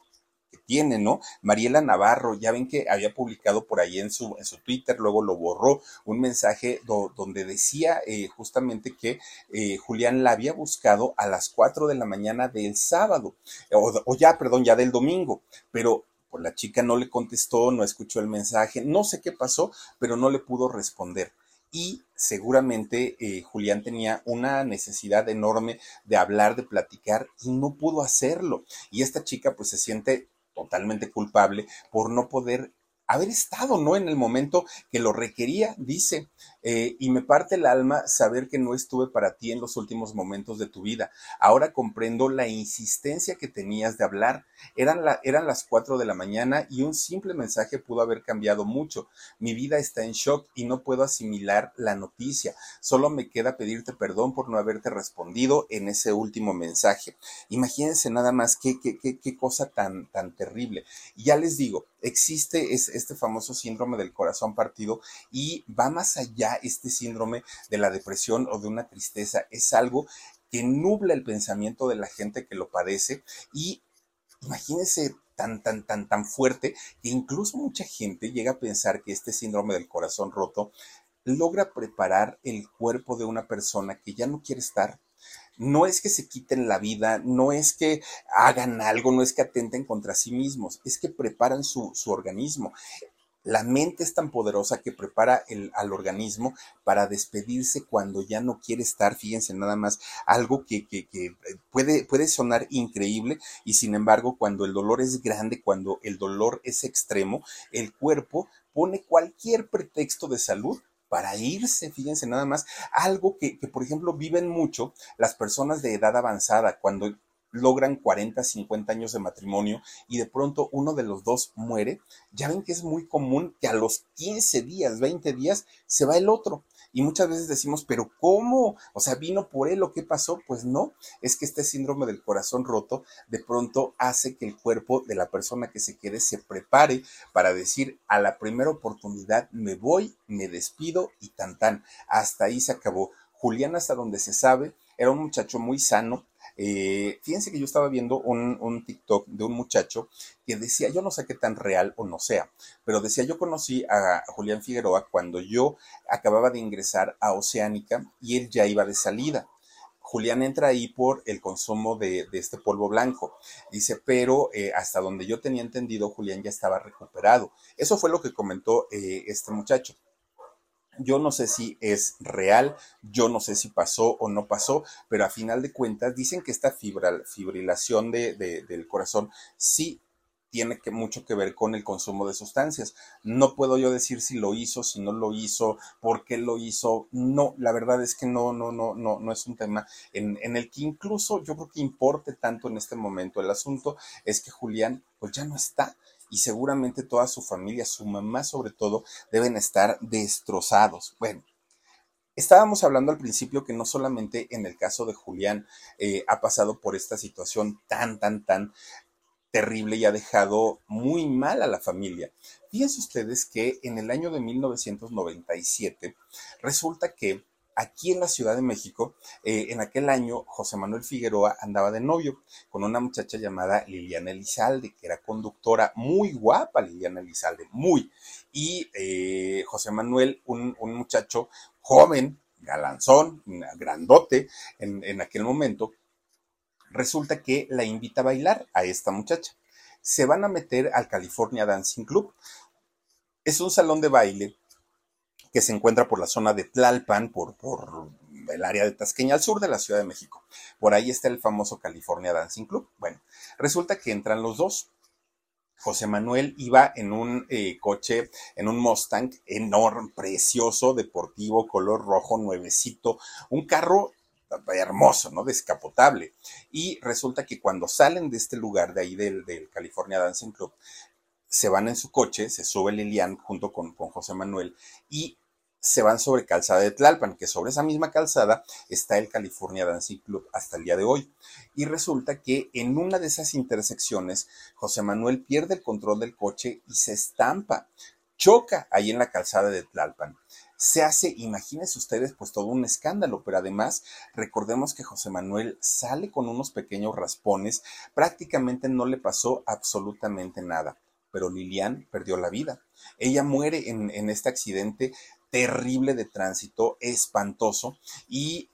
que tiene, ¿no? Mariela Navarro, ya ven que había publicado por ahí en su, en su Twitter, luego lo borró, un mensaje donde decía eh, justamente que eh, Julián la había buscado a las 4 de la mañana del sábado, o, o ya, perdón, ya del domingo, pero la chica no le contestó, no escuchó el mensaje, no sé qué pasó, pero no le pudo responder y seguramente eh, Julián tenía una necesidad enorme de hablar, de platicar y no pudo hacerlo. Y esta chica pues se siente totalmente culpable por no poder haber estado, ¿no? En el momento que lo requería, dice, eh, y me parte el alma saber que no estuve para ti en los últimos momentos de tu vida. Ahora comprendo la insistencia que tenías de hablar. Eran, eran las cuatro de la mañana y un simple mensaje pudo haber cambiado mucho. Mi vida está en shock y no puedo asimilar la noticia. Solo me queda pedirte perdón por no haberte respondido en ese último mensaje. Imagínense nada más qué, qué, qué, cosa tan, tan terrible. Ya les digo, existe este famoso síndrome del corazón partido y va más allá este síndrome de la depresión o de una tristeza. Es algo que nubla el pensamiento de la gente que lo padece y imagínense tan, tan, tan, tan fuerte que incluso mucha gente llega a pensar que este síndrome del corazón roto logra preparar el cuerpo de una persona que ya no quiere estar. No es que se quiten la vida, no es que hagan algo, no es que atenten contra sí mismos, es que preparan su, su organismo. La mente es tan poderosa que prepara al organismo para despedirse cuando ya no quiere estar. Fíjense nada más, algo que, eh, puede, sonar increíble y sin embargo cuando el dolor es grande, cuando el dolor es extremo, el cuerpo pone cualquier pretexto de salud para irse, fíjense nada más, algo que, por ejemplo viven mucho las personas de edad avanzada, cuando logran 40, 50 años de matrimonio y de pronto uno de los dos muere, ya ven que es muy común que a los 15 días, 20 días, se va el otro. Y muchas veces decimos, pero ¿cómo? O sea, vino por él o qué pasó? Pues no, es que este síndrome del corazón roto de pronto hace que el cuerpo de la persona que se quede se prepare para decir, a la primera oportunidad me voy, me despido y tan tan. Hasta ahí se acabó. Julián, hasta donde se sabe, era un muchacho muy sano, eh, fíjense que yo estaba viendo un, TikTok de un muchacho que decía, yo no sé qué tan real o no sea, pero decía, yo conocí a Julián Figueroa cuando yo acababa de ingresar a Oceánica y él ya iba de salida. Julián entra ahí por el consumo de, este polvo blanco. Dice, pero eh, hasta donde yo tenía entendido, Julián ya estaba recuperado. Eso fue lo que comentó eh, este muchacho. Yo no sé si es real, yo no sé si pasó o no pasó, pero a final de cuentas dicen que esta fibrilación de, del corazón sí tiene que, mucho que ver con el consumo de sustancias. No puedo yo decir si lo hizo, si no lo hizo, por qué lo hizo. No, la verdad es que no, no, no, no, no es un tema en, en el que incluso yo creo que importe tanto en este momento. El asunto es que Julián pues ya no está y seguramente toda su familia, su mamá sobre todo, deben estar destrozados. Bueno, Estábamos hablando al principio que no solamente en el caso de Julián eh, ha pasado por esta situación tan, tan, tan terrible y ha dejado muy mal a la familia. Fíjense ustedes que en el año de 1997 resulta que aquí en la Ciudad de México, eh, en aquel año, José Manuel Figueroa andaba de novio con una muchacha llamada Liliana Elizalde, que era conductora, muy guapa Liliana Elizalde, muy. Y eh, José Manuel, un, muchacho joven, galanzón, grandote en, en aquel momento, resulta que la invita a bailar a esta muchacha. Se van a meter al California Dancing Club. Es un salón de baile que se encuentra por la zona de Tlalpan, por, por el área de Tasqueña, al sur de la Ciudad de México. Por ahí está el famoso California Dancing Club. Bueno, resulta que entran los dos. José Manuel iba en un eh, coche, en un Mustang enorme, precioso, deportivo, color rojo, nuevecito, un carro hermoso, ¿no? Descapotable. Y resulta que cuando salen de este lugar, de ahí del, California Dancing Club, se van en su coche, se sube Lilian junto con, con José Manuel y se van sobre Calzada de Tlalpan, que sobre esa misma calzada está el California Dancing Club hasta el día de hoy. Y resulta que en una de esas intersecciones, José Manuel pierde el control del coche y se estampa, choca ahí en la calzada de Tlalpan. Se hace, imagínense ustedes, pues todo un escándalo, pero además recordemos que José Manuel sale con unos pequeños raspones, prácticamente no le pasó absolutamente nada pero Lilian perdió la vida. Ella muere en, en, este accidente terrible de tránsito, espantoso, y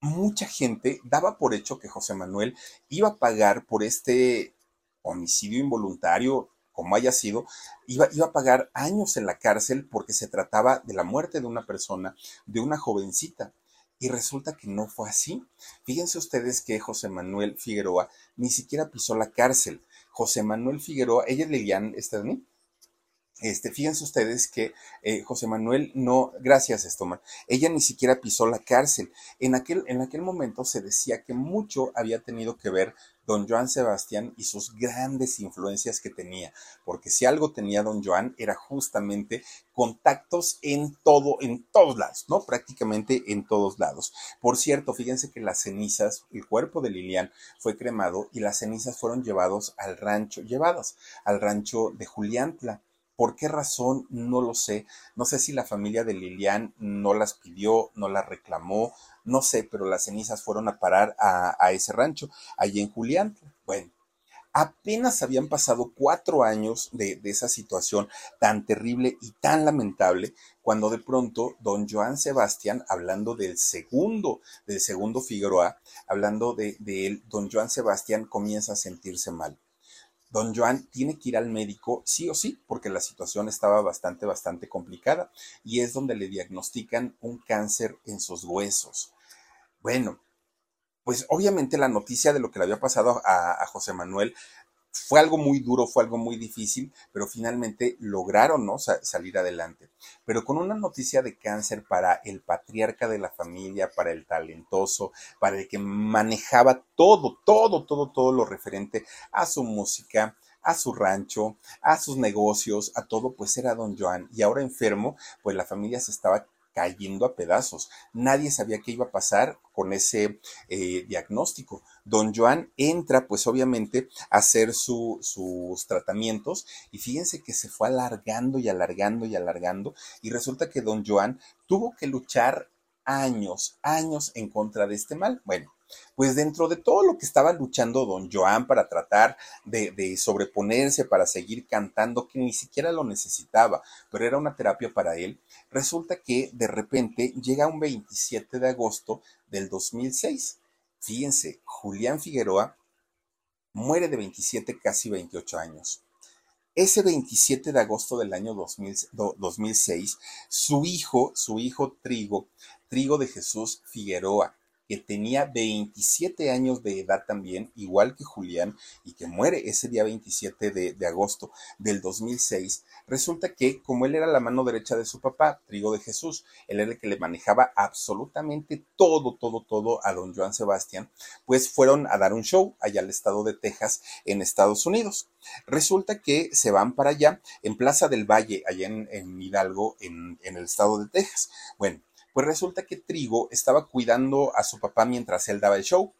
mucha gente daba por hecho que José Manuel iba a pagar por este homicidio involuntario, como haya sido, iba, iba, a pagar años en la cárcel porque se trataba de la muerte de una persona, de una jovencita. Y resulta que no fue así. Fíjense ustedes que José Manuel Figueroa ni siquiera pisó la cárcel. José Manuel Figueroa, ella es Lilian mí? Este, fíjense ustedes que eh, José Manuel no, gracias Estomar, ella ni siquiera pisó la cárcel. En aquel, en aquel momento se decía que mucho había tenido que ver don Joan Sebastián y sus grandes influencias que tenía, porque si algo tenía don Joan era justamente contactos en todo, en todos lados, ¿no? Prácticamente en todos lados. Por cierto, fíjense que las cenizas, el cuerpo de Lilian fue cremado y las cenizas fueron llevados al rancho, llevadas al rancho de Juliantla ¿Por qué razón? No lo sé. No sé si la familia de Lilian no las pidió, no las reclamó, no sé, pero las cenizas fueron a parar a, ese rancho, allí en Julián. Bueno, apenas habían pasado cuatro años de, esa situación tan terrible y tan lamentable, cuando de pronto don Joan Sebastián, hablando del segundo, del segundo Figueroa, hablando de, de él, don Joan Sebastián comienza a sentirse mal don Joan tiene que ir al médico sí o sí, porque la situación estaba bastante, bastante complicada, y es donde le diagnostican un cáncer en sus huesos. Bueno, pues obviamente la noticia de lo que le había pasado a, a José Manuel fue algo muy duro, fue algo muy difícil, pero finalmente lograron ¿no? salir adelante. Pero con una noticia de cáncer para el patriarca de la familia, para el talentoso, para el que manejaba todo, todo, todo, todo lo referente a su música, a su rancho, a sus negocios, a todo, pues era don Joan. Y ahora enfermo, pues la familia se estaba cayendo a pedazos. Nadie sabía qué iba a pasar con ese eh, diagnóstico. Don Joan entra, pues obviamente, a hacer sus tratamientos y fíjense que se fue alargando y alargando y alargando y resulta que don Joan tuvo que luchar años, años en contra de este mal. Bueno, pues dentro de todo lo que estaba luchando don Joan para tratar de, sobreponerse, para seguir cantando, que ni siquiera lo necesitaba, pero era una terapia para él, resulta que de repente llega un 27 de agosto del 2006. Fíjense, Julián Figueroa muere de 27, casi 28 años. Ese 27 de agosto del año 2006, su hijo, su hijo Trigo, Trigo de Jesús Figueroa, que tenía 27 años de edad también, igual que Julián, y que muere ese día 27 de, agosto del 2006, resulta que como él era la mano derecha de su papá, Trigo de Jesús, él era el que le manejaba absolutamente todo, todo, todo a don Joan Sebastián, pues fueron a dar un show allá al estado de Texas, en Estados Unidos. Resulta que se van para allá, en Plaza del Valle, allá en, Hidalgo, en, en el estado de Texas. Bueno, pues resulta que Trigo estaba cuidando a su papá mientras él daba el show.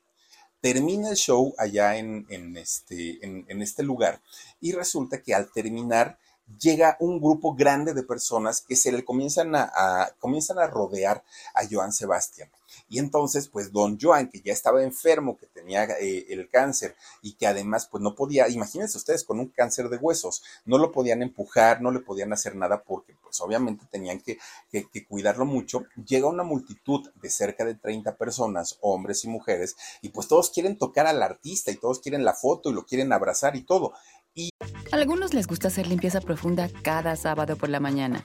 Termina el show allá en, este, este lugar y resulta que al terminar llega un grupo grande de personas que se le comienzan a, comienzan a rodear a Joan Sebastián. Y entonces, pues don Joan, que ya estaba enfermo, que tenía eh, el cáncer y que además, pues no podía, imagínense ustedes con un cáncer de huesos, no lo podían empujar, no le podían hacer nada porque pues obviamente tenían que, que cuidarlo mucho. Llega una multitud de cerca de 30 personas, hombres y mujeres, y pues todos quieren tocar al artista y todos quieren la foto y lo quieren abrazar y todo. Y... A algunos les gusta hacer limpieza profunda cada sábado por la mañana.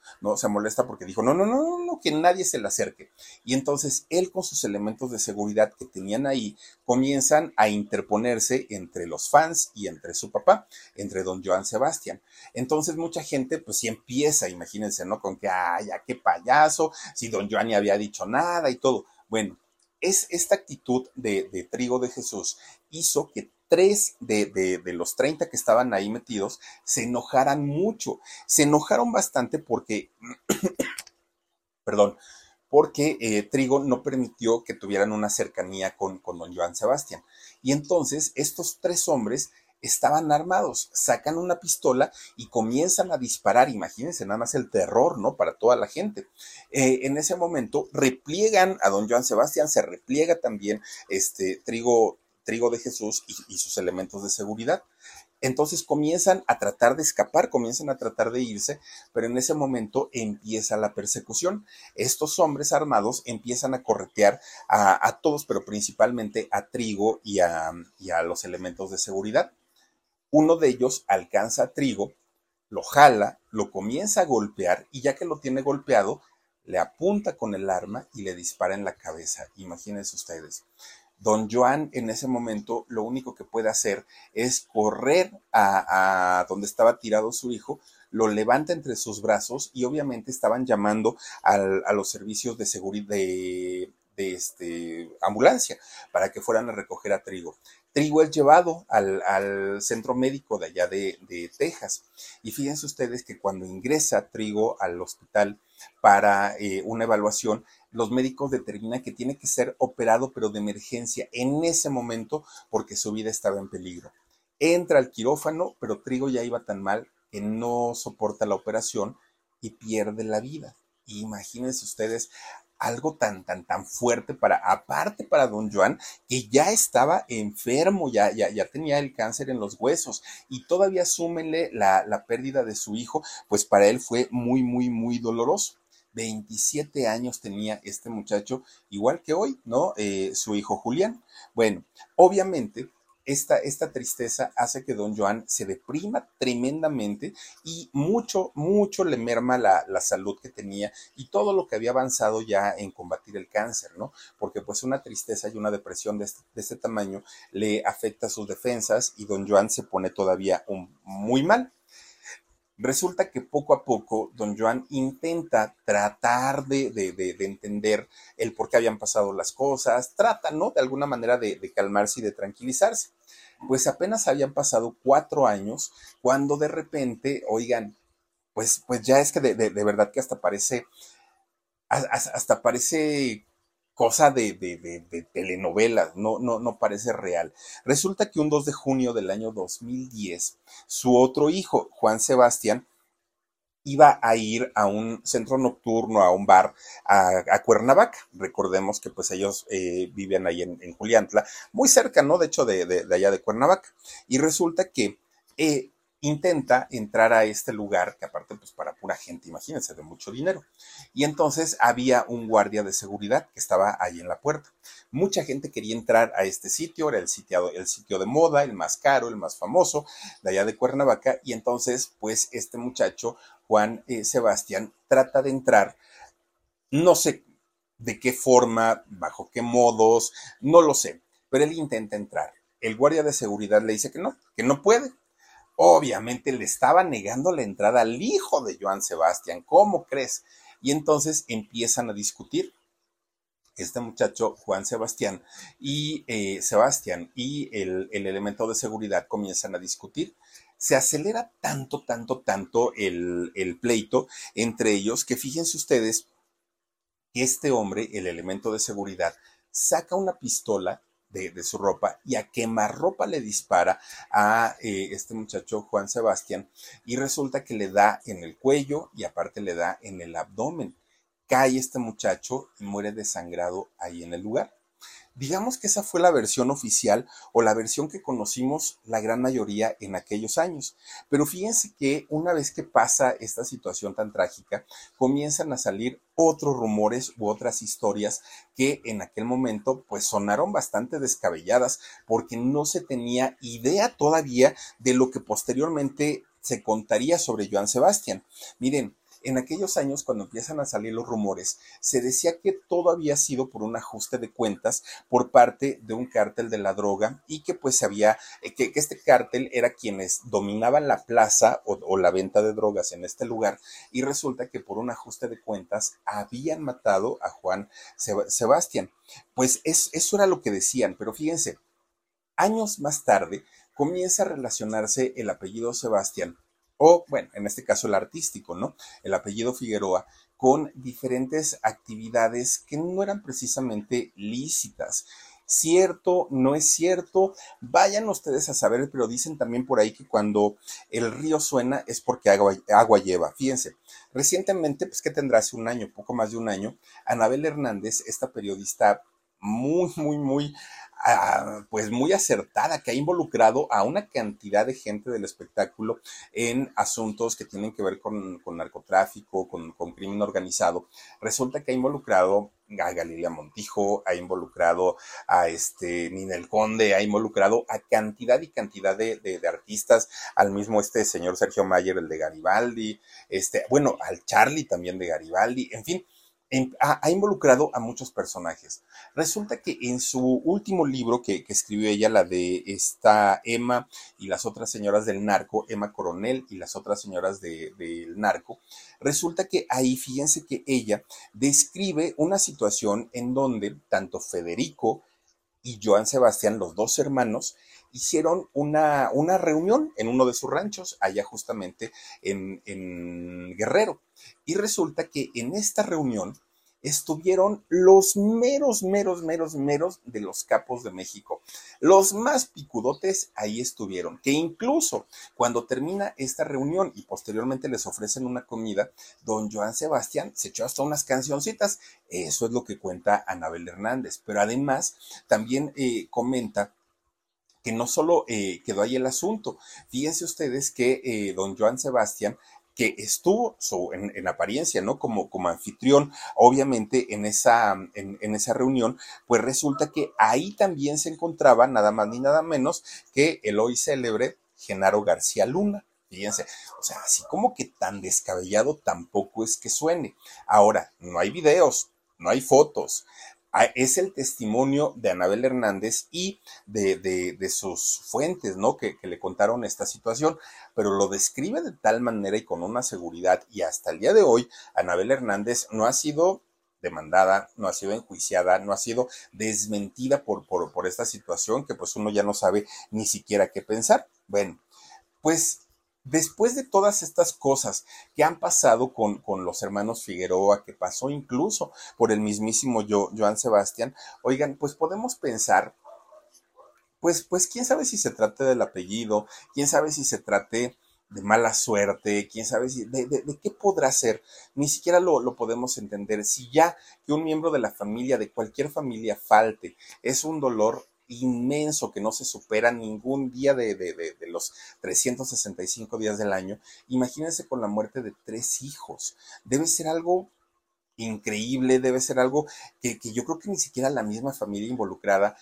¿no? Se molesta porque dijo, no, no, no, no, no, que nadie se le acerque. Y entonces él con sus elementos de seguridad que tenían ahí comienzan a interponerse entre los fans y entre su papá, entre don Joan Sebastián. Entonces mucha gente pues sí empieza, imagínense, ¿no? Con que, ay, qué payaso, si don Joan ni había dicho nada y todo. Bueno, es esta actitud de, de Trigo de Jesús hizo que tres de, los 30 que estaban ahí metidos se enojaran mucho. Se enojaron bastante porque, <coughs> perdón, porque eh, Trigo no permitió que tuvieran una cercanía con, con don Joan Sebastián. Y entonces estos tres hombres estaban armados, sacan una pistola y comienzan a disparar. Imagínense nada más el terror, ¿no? Para toda la gente. Eh, en ese momento repliegan a don Joan Sebastián, se repliega también este Trigo, trigo de Jesús y, sus elementos de seguridad. Entonces comienzan a tratar de escapar, comienzan a tratar de irse, pero en ese momento empieza la persecución. Estos hombres armados empiezan a corretear a, todos, pero principalmente a Trigo y a, y a, los elementos de seguridad. Uno de ellos alcanza a Trigo, lo jala, lo comienza a golpear y ya que lo tiene golpeado, le apunta con el arma y le dispara en la cabeza. Imagínense ustedes. Don Joan en ese momento lo único que puede hacer es correr a, donde estaba tirado su hijo, lo levanta entre sus brazos y obviamente estaban llamando a los servicios de seguridad de, este, ambulancia para que fueran a recoger a Trigo. Trigo es llevado al, centro médico de allá de, Texas. Y fíjense ustedes que cuando ingresa Trigo al hospital para eh, una evaluación, los médicos determinan que tiene que ser operado, pero de emergencia en ese momento, porque su vida estaba en peligro. Entra al quirófano, pero Trigo ya iba tan mal que no soporta la operación y pierde la vida. Imagínense ustedes algo tan, tan, tan fuerte para, aparte para don Joan, que ya estaba enfermo, ya, ya, ya tenía el cáncer en los huesos y todavía súmenle la, la pérdida de su hijo, pues para él fue muy, muy, muy doloroso. 27 años tenía este muchacho, igual que hoy, ¿no? Eh, su hijo Julián. Bueno, obviamente esta, esta, tristeza hace que don Joan se deprima tremendamente y mucho, mucho le merma la, salud que tenía y todo lo que había avanzado ya en combatir el cáncer, ¿no? Porque pues una tristeza y una depresión de este, de este tamaño le afecta sus defensas y don Joan se pone todavía muy mal. Resulta que poco a poco don Joan intenta tratar de, entender el por qué habían pasado las cosas, trata, ¿no? De alguna manera de, calmarse y de tranquilizarse. Pues apenas habían pasado cuatro años cuando de repente, oigan, pues, pues ya es que de, verdad que hasta parece, hasta parece cosa de, de, telenovela, no, no, no parece real. Resulta que un 2 de junio del año 2010, su otro hijo, Juan Sebastián, iba a ir a un centro nocturno, a un bar, a, Cuernavaca. Recordemos que pues ellos eh, viven ahí en, en, Juliantla, muy cerca, ¿no? De hecho, de, allá de Cuernavaca. Y resulta que eh, intenta entrar a este lugar, que aparte, pues para pura gente, imagínense, de mucho dinero. Y entonces había un guardia de seguridad que estaba ahí en la puerta. Mucha gente quería entrar a este sitio, era el el sitio de moda, el más caro, el más famoso, de allá de Cuernavaca, y entonces, pues este muchacho, Juan eh, Sebastián, trata de entrar, no sé de qué forma, bajo qué modos, no lo sé, pero él intenta entrar. El guardia de seguridad le dice que no, que no puede, Obviamente le estaba negando la entrada al hijo de Joan Sebastián. ¿Cómo crees? Y entonces empiezan a discutir este muchacho Juan Sebastián y eh, Sebastián y el, elemento de seguridad comienzan a discutir. Se acelera tanto, tanto, tanto el, pleito entre ellos que fíjense ustedes este hombre, el elemento de seguridad, saca una pistola de, su ropa y a quemarropa le dispara a eh, este muchacho Juan Sebastián y resulta que le da en el cuello y aparte le da en el abdomen. Cae este muchacho y muere desangrado ahí en el lugar. Digamos que esa fue la versión oficial o la versión que conocimos la gran mayoría en aquellos años. Pero fíjense que una vez que pasa esta situación tan trágica, comienzan a salir otros rumores u otras historias que en aquel momento pues sonaron bastante descabelladas porque no se tenía idea todavía de lo que posteriormente se contaría sobre Joan Sebastián. Miren, en aquellos años, cuando empiezan a salir los rumores, se decía que todo había sido por un ajuste de cuentas por parte de un cártel de la droga y que pues había, eh, que, este cártel era quienes dominaban la plaza o, la venta de drogas en este lugar y resulta que por un ajuste de cuentas habían matado a Juan Sebastián. Pues eso era lo que decían, pero fíjense, años más tarde comienza a relacionarse el apellido Sebastián o bueno, en este caso el artístico, ¿no? El apellido Figueroa, con diferentes actividades que no eran precisamente lícitas. Cierto, no es cierto, vayan ustedes a saber, pero dicen también por ahí que cuando el río suena es porque agua, agua lleva. Fíjense, recientemente, pues que tendrá hace un año, poco más de un año, Anabel Hernández, esta periodista muy, muy, muy pues muy acertada, que ha involucrado a una cantidad de gente del espectáculo en asuntos que tienen que ver con, narcotráfico, con, crimen organizado. Resulta que ha involucrado a Galilea Montijo, ha involucrado a este Ninel Conde, ha involucrado a cantidad y cantidad de, de, artistas, al mismo este señor Sergio Mayer, el de Garibaldi, este, bueno, al Charlie también de Garibaldi, en fin, ha, involucrado a muchos personajes. Resulta que en su último libro que, escribió ella, la de esta Emma y las otras señoras del narco, Emma Coronel y las otras señoras del narco, resulta que ahí fíjense que ella describe una situación en donde tanto Federico y Joan Sebastián, los dos hermanos, hicieron una, una reunión en uno de sus ranchos, allá justamente en, en Guerrero. Y resulta que en esta reunión estuvieron los meros, meros, meros, meros de los capos de México. Los más picudotes ahí estuvieron, que incluso cuando termina esta reunión y posteriormente les ofrecen una comida, don Joan Sebastián se echó hasta unas cancioncitas. Eso es lo que cuenta Anabel Hernández. Pero además también eh, comenta que no solo eh, quedó ahí el asunto, fíjense ustedes que eh, don Joan Sebastián que estuvo en, apariencia, ¿no? Como, anfitrión, obviamente, en esa, en, esa reunión, pues resulta que ahí también se encontraba nada más ni nada menos que el hoy célebre Genaro García Luna. Fíjense, o sea, así como que tan descabellado tampoco es que suene. Ahora, no hay videos, no hay fotos, es el testimonio de Anabel Hernández y de, sus fuentes, ¿no? Que, le contaron esta situación, pero lo describe de tal manera y con una seguridad y hasta el día de hoy, Anabel Hernández no ha sido demandada, no ha sido enjuiciada, no ha sido desmentida por, por, por esta situación que pues uno ya no sabe ni siquiera qué pensar. Bueno, pues Después de todas estas cosas que han pasado con, con, los hermanos Figueroa, que pasó incluso por el mismísimo Joan Sebastián, oigan, pues podemos pensar, pues, pues quién sabe si se trate del apellido, quién sabe si se trate de mala suerte, quién sabe si, de, de, qué podrá ser, ni siquiera lo, lo, podemos entender. Si ya que un miembro de la familia, de cualquier familia, falte, es un dolor inmenso que no se supera ningún día de, de, los 365 días del año. Imagínense con la muerte de tres hijos. Debe ser algo increíble, debe ser algo que, yo creo que ni siquiera la misma familia involucrada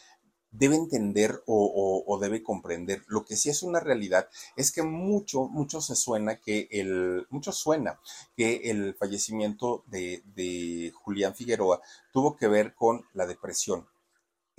debe entender o, debe comprender. Lo que sí es una realidad es que mucho, mucho se suena que el, mucho suena que el fallecimiento de, de Julián Figueroa tuvo que ver con la depresión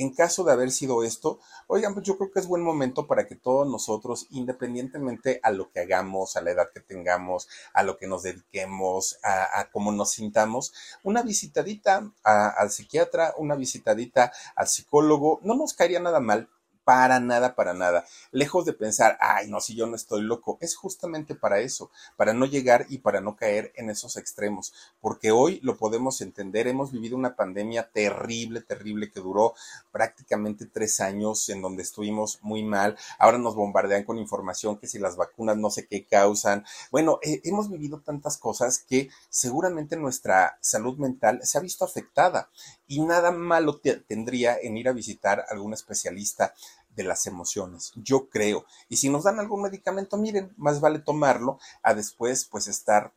en caso de haber sido esto, oigan, pues yo creo que es buen momento para que todos nosotros, independientemente a lo que hagamos, a la edad que tengamos, a lo que nos dediquemos, a, cómo nos sintamos, una visitadita al psiquiatra, una visitadita al psicólogo, no nos caería nada mal para nada, para nada. Lejos de pensar, ay, no, si yo no estoy loco, es justamente para eso, para no llegar y para no caer en esos extremos, porque hoy lo podemos entender, hemos vivido una pandemia terrible, terrible, que duró prácticamente tres años, en donde estuvimos muy mal, ahora nos bombardean con información que si las vacunas no sé qué causan, bueno, eh, hemos vivido tantas cosas que seguramente nuestra salud mental se ha visto afectada y nada malo tendría en ir a visitar a algún especialista de las emociones, yo creo. Y si nos dan algún medicamento, miren, más vale tomarlo a después pues estar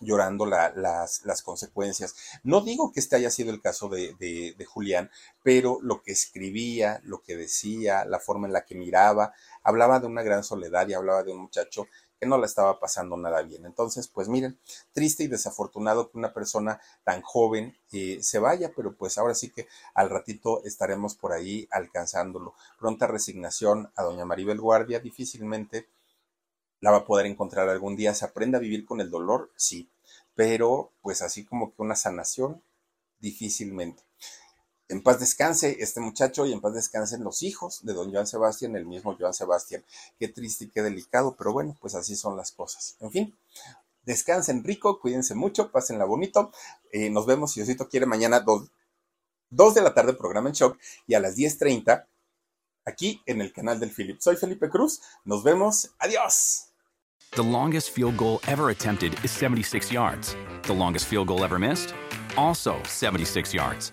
llorando las, las, consecuencias. No digo que este haya sido el caso de, de, Julián, pero lo que escribía, lo que decía, la forma en la que miraba, hablaba de una gran soledad y hablaba de un muchacho que no la estaba pasando nada bien. Entonces, pues miren, triste y desafortunado que una persona tan joven eh, se vaya, pero pues ahora sí que al ratito estaremos por ahí alcanzándolo. Pronta resignación a doña Maribel Guardia, difícilmente la va a poder encontrar algún día. ¿Se aprende a vivir con el dolor? Sí, pero pues así como que una sanación, difícilmente. En paz descanse este muchacho y en paz descansen los hijos de don Joan Sebastián, el mismo Joan Sebastián. Qué triste y qué delicado, pero bueno, pues así son las cosas. En fin, descansen rico, cuídense mucho, pásenla bonito. Eh, nos vemos, si Osito quiere, mañana 2 de la tarde, programa en shock, y a las 10.30 aquí en el canal del Philip. Soy Felipe Cruz, nos vemos, adiós. The longest field goal ever attempted is 76 yards. The longest field goal ever missed? Also 76 yards.